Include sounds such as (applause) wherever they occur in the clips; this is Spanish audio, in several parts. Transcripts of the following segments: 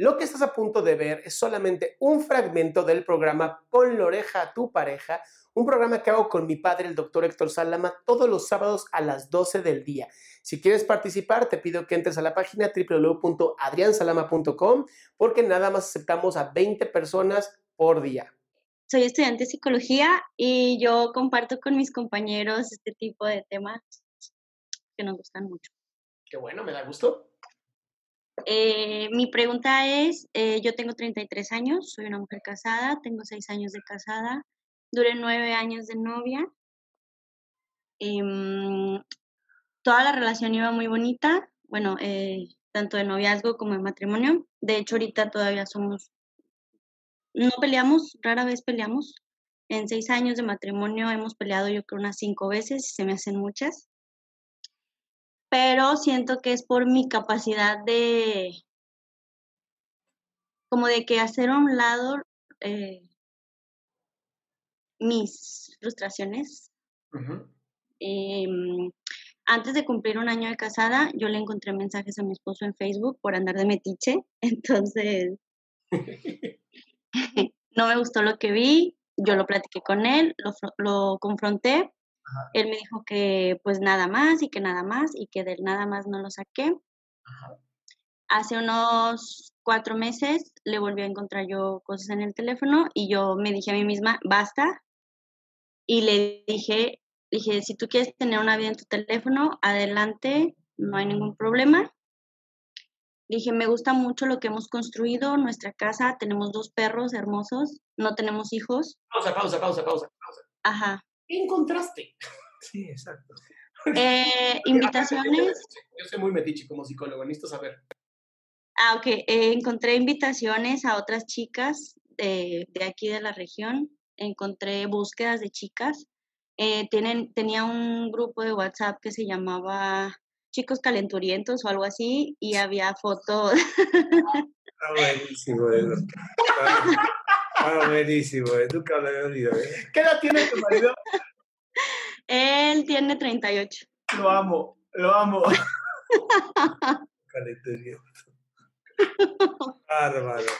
Lo que estás a punto de ver es solamente un fragmento del programa Pon la oreja a tu pareja, un programa que hago con mi padre, el doctor Héctor Salama, todos los sábados a las 12 del día. Si quieres participar, te pido que entres a la página www.adriansalama.com porque nada más aceptamos a 20 personas por día. Soy estudiante de psicología y yo comparto con mis compañeros este tipo de temas que nos gustan mucho. Qué bueno, me da gusto. Eh, mi pregunta es, eh, yo tengo 33 años, soy una mujer casada, tengo 6 años de casada, duré 9 años de novia. Em, toda la relación iba muy bonita, bueno, eh, tanto de noviazgo como de matrimonio. De hecho, ahorita todavía somos, no peleamos, rara vez peleamos. En seis años de matrimonio hemos peleado yo creo unas cinco veces y se me hacen muchas pero siento que es por mi capacidad de, como de que hacer a un lado eh, mis frustraciones. Em, antes de cumplir un año de casada, yo le encontré mensajes a mi esposo en Facebook por andar de metiche, (laughs) entonces (laughs) (laughs) no me gustó lo que vi, yo lo platiqué con él, lo, lo confronté él me dijo que pues nada más y que nada más y que del nada más no lo saqué. Hace unos cuatro meses le volví a encontrar yo cosas en el teléfono y yo me dije a mí misma, basta. Y le dije, dije, si tú quieres tener una vida en tu teléfono, adelante, no hay ningún problema. Dije, me gusta mucho lo que hemos construido, nuestra casa, tenemos dos perros hermosos, no tenemos hijos. Pausa, pausa, pausa, pausa, pausa. Ajá. ¿Qué encontraste? Sí, exacto. Eh, (laughs) invitaciones. Yo soy muy metiche como psicólogo, necesito saber. Ah, ok. Eh, encontré invitaciones a otras chicas de, de, aquí de la región. Encontré búsquedas de chicas. Eh, tienen, tenía un grupo de WhatsApp que se llamaba Chicos Calenturientos o algo así y había fotos. Ah, buenísimo, (laughs) eso. Ah, buenísimo, eh. nunca lo había oído. ¿eh? ¿Qué edad tiene tu marido? Él tiene 38. Lo amo, lo amo. Bárbaro.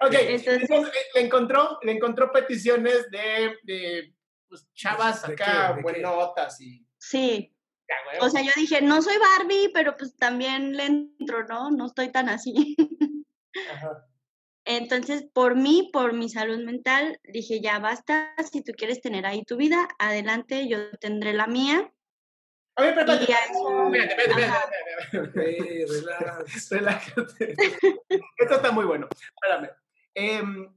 Ok, entonces, le, encontró, le encontró peticiones de, de pues, chavas ¿De acá, buenotas y... Sí. Ya. O sea, yo dije, no soy Barbie, pero pues también le entro, ¿no? No estoy tan así. Ajá. Entonces, por mí, por mi salud mental, dije, ya basta, si tú quieres tener ahí tu vida, adelante, yo tendré la mía. A ver, espérate, espérate, espérate, relax. Relájate. (laughs) Esto está muy bueno. Espérame. Em,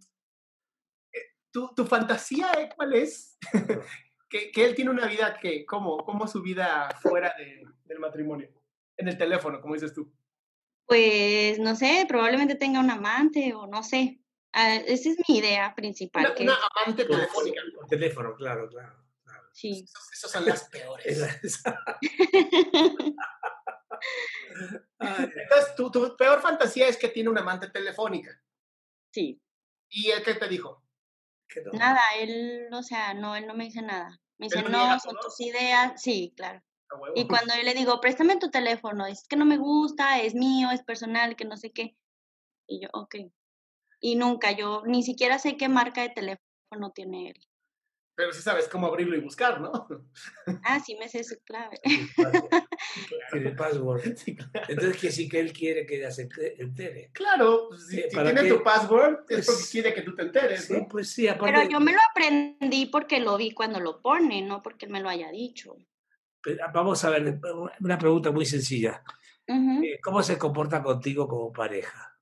eh, ¿tu, ¿Tu fantasía eh, cuál es? (laughs) que, que él tiene una vida que, ¿cómo, cómo su vida fuera de- del matrimonio? En el teléfono, como dices tú. Pues, no sé, probablemente tenga un amante o no sé. Ah, esa es mi idea principal. Una, que, una amante Por telefónica. por teléfono, claro, claro. claro. sí. Esas son las peores. (laughs) (laughs) Entonces, tu, tu peor fantasía es que tiene una amante telefónica. Sí. ¿Y él qué te dijo? Nada, él, o sea, no, él no me dice nada. Me dice, no son tus ideas. Sí, claro. Y cuando yo le digo, préstame tu teléfono, es que no me gusta, es mío, es personal, que no sé qué. Y yo, ok. Y nunca, yo ni siquiera sé qué marca de teléfono tiene él. Pero sí sabes cómo abrirlo y buscar, ¿no? Ah, sí me sé su clave. (laughs) Tiene (laughs) password. (laughs) Sí, claro. Entonces que sí que él quiere que ya se entere. Claro, pues, si, Sí, si ¿para tiene qué? tu password, es porque Pues- quiere que tú te enteres, Sí, ¿no? pues sí, aparte. Pero yo me lo aprendí porque lo vi cuando lo pone, no porque él me lo haya dicho. Pero Vamos a ver, una pregunta muy sencilla. Eh, ¿Cómo se comporta contigo como pareja?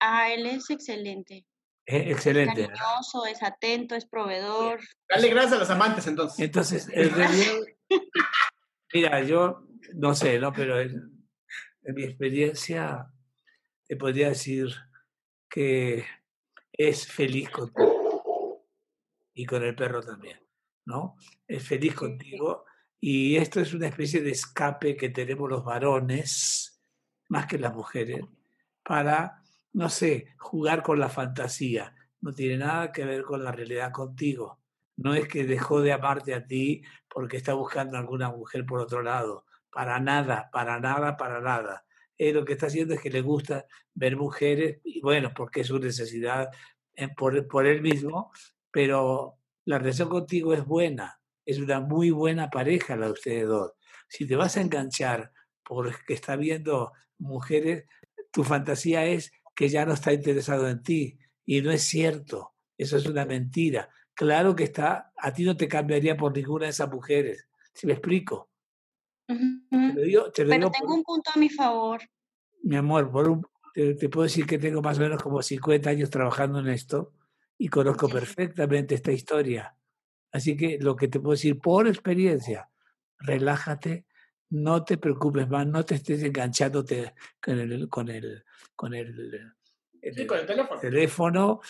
Ah, él es excelente. Eh, excelente. ¿verdad? Cariñoso, es atento, es proveedor. Dale gracias a los amantes, entonces. Entonces, (laughs) en realidad, mira, yo no sé, ¿no? Pero en, en mi experiencia te podría decir que es feliz contigo y con el perro también, ¿no? Es feliz contigo y esto es una especie de escape que tenemos los varones, más que las mujeres, para, no sé, jugar con la fantasía. No tiene nada que ver con la realidad contigo. No es que dejó de amarte a ti porque está buscando a alguna mujer por otro lado. Para nada, para nada, para nada. Él lo que está haciendo es que le gusta ver mujeres, y bueno, porque es su necesidad eh, por, por él mismo, pero la relación contigo es buena, es una muy buena pareja la de ustedes dos. Si te vas a enganchar porque está viendo mujeres, tu fantasía es que ya no está interesado en ti, y no es cierto, eso es una mentira. Claro que está, a ti no te cambiaría por ninguna de esas mujeres. Si me explico. Te lo digo, te lo Pero digo tengo por- un punto a mi favor. mi amor, por un- te, te puedo decir que tengo más o menos como 50 años trabajando en esto y conozco perfectamente esta historia. Así que lo que te puedo decir por experiencia, relájate, no te preocupes más, no te estés enganchándote con el, con el, con el, en Sí, el con el teléfono. teléfono,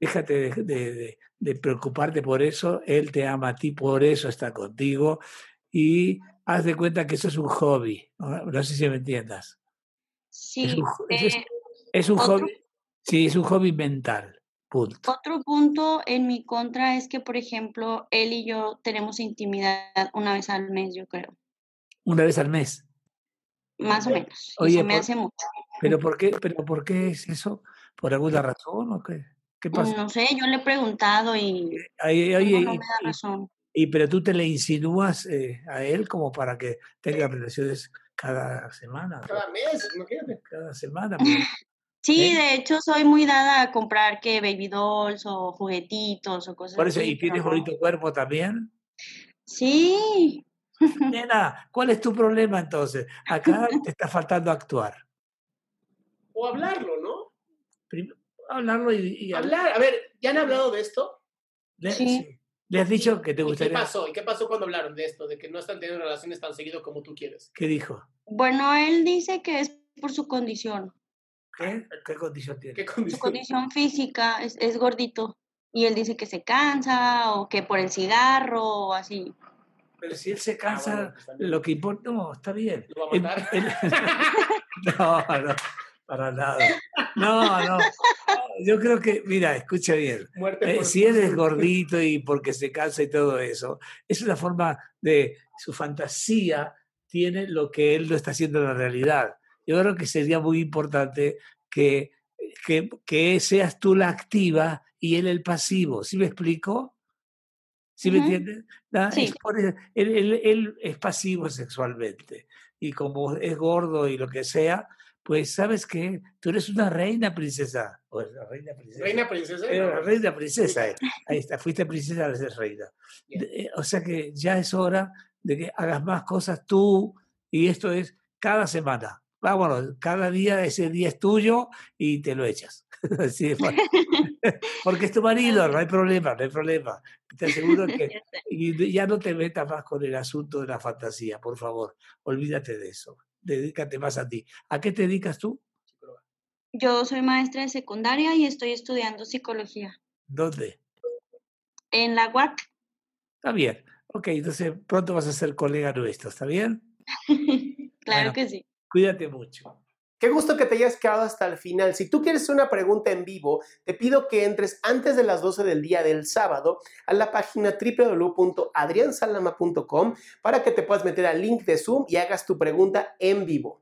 déjate de, de- de- de preocuparte por eso, él te ama a ti, por eso está contigo y haz de cuenta que eso es un hobby, no, No sé si me entiendas. Es Sí. un, jo- es- es- eh, es un hobby, sí, es un hobby mental, punto. Otro punto en mi contra es que, por ejemplo, él y yo tenemos intimidad una vez al mes, yo creo. Una vez al mes. Más o menos. Y Oye, se me por- hace mucho. ¿Pero por qué, pero por qué es eso? ¿Por alguna razón o qué? ¿Qué pasa? No sé, yo le he preguntado y Ahí- no, oye, no me da y- razón. y- pero tú te le insinúas eh, a él como para que tenga relaciones cada semana. Cada mes, imagínate. Cada semana. Sí, ¿Eh? de hecho soy muy dada a comprar que baby dolls o juguetitos o cosas Por eso, así. ¿y tienes bonito cuerpo también? Sí, Nena, ¿cuál es tu problema entonces? Acá te está faltando actuar. O hablarlo, ¿no? Prim- hablarlo y, y hablar. Hablar, a ver, ¿ya han hablado de esto? Le, Sí. sí. Le has dicho que te ¿Y qué gustaría. pasó? ¿Y qué pasó cuando hablaron de esto? De que no están teniendo relaciones tan seguido como tú quieres. ¿Qué dijo? bueno, él dice que es por su condición, ¿Qué? ¿Qué condición tiene? ¿Qué su condición? física, es, es gordito. Y él dice que se cansa o que por el cigarro o así. Pero si él se Ah, cansa, bueno, pues lo que importa, no, está bien. ¿Lo va a matar? él- (laughs) no, no, para nada. No, no. Yo creo que, mira, escucha bien. Eh, por si él es gordito y porque se cansa y todo eso, es una forma de su fantasía tiene lo que él no está haciendo en la realidad. Yo creo que sería muy importante que, que, que seas tú la activa y él el pasivo. ¿Sí me explico? ¿Sí me Ujú. entiendes? Ah, Sí. es por él, él- él- él es pasivo sexualmente y como es gordo y lo que sea, pues sabes que tú eres una reina princesa. O la reina princesa. Reina princesa. Era reina princesa. eh. Ahí está, fuiste princesa, ahora eres reina. De- eh, O sea que ya es hora de que hagas más cosas tú y esto es cada semana. Vámonos, cada día ese día es tuyo y te lo echas. (laughs) Así de fácil. (laughs) Porque es tu marido, no hay problema, no hay problema. Te aseguro que (laughs) y ya no te metas más con el asunto de la fantasía, por favor. Olvídate de eso. Dedícate más a ti. ¿A qué te dedicas tú? Yo soy maestra de secundaria y estoy estudiando psicología ¿Dónde? en la UAC. Está bien. Ok, entonces pronto vas a ser colega nuestro, ¿está bien? Claro que sí. Cuídate mucho. Qué gusto que te hayas quedado hasta el final. Si tú quieres una pregunta en vivo, te pido que entres antes de las 12 del día del sábado a la página www.adriansalama.com para que te puedas meter al link de Zoom y hagas tu pregunta en vivo.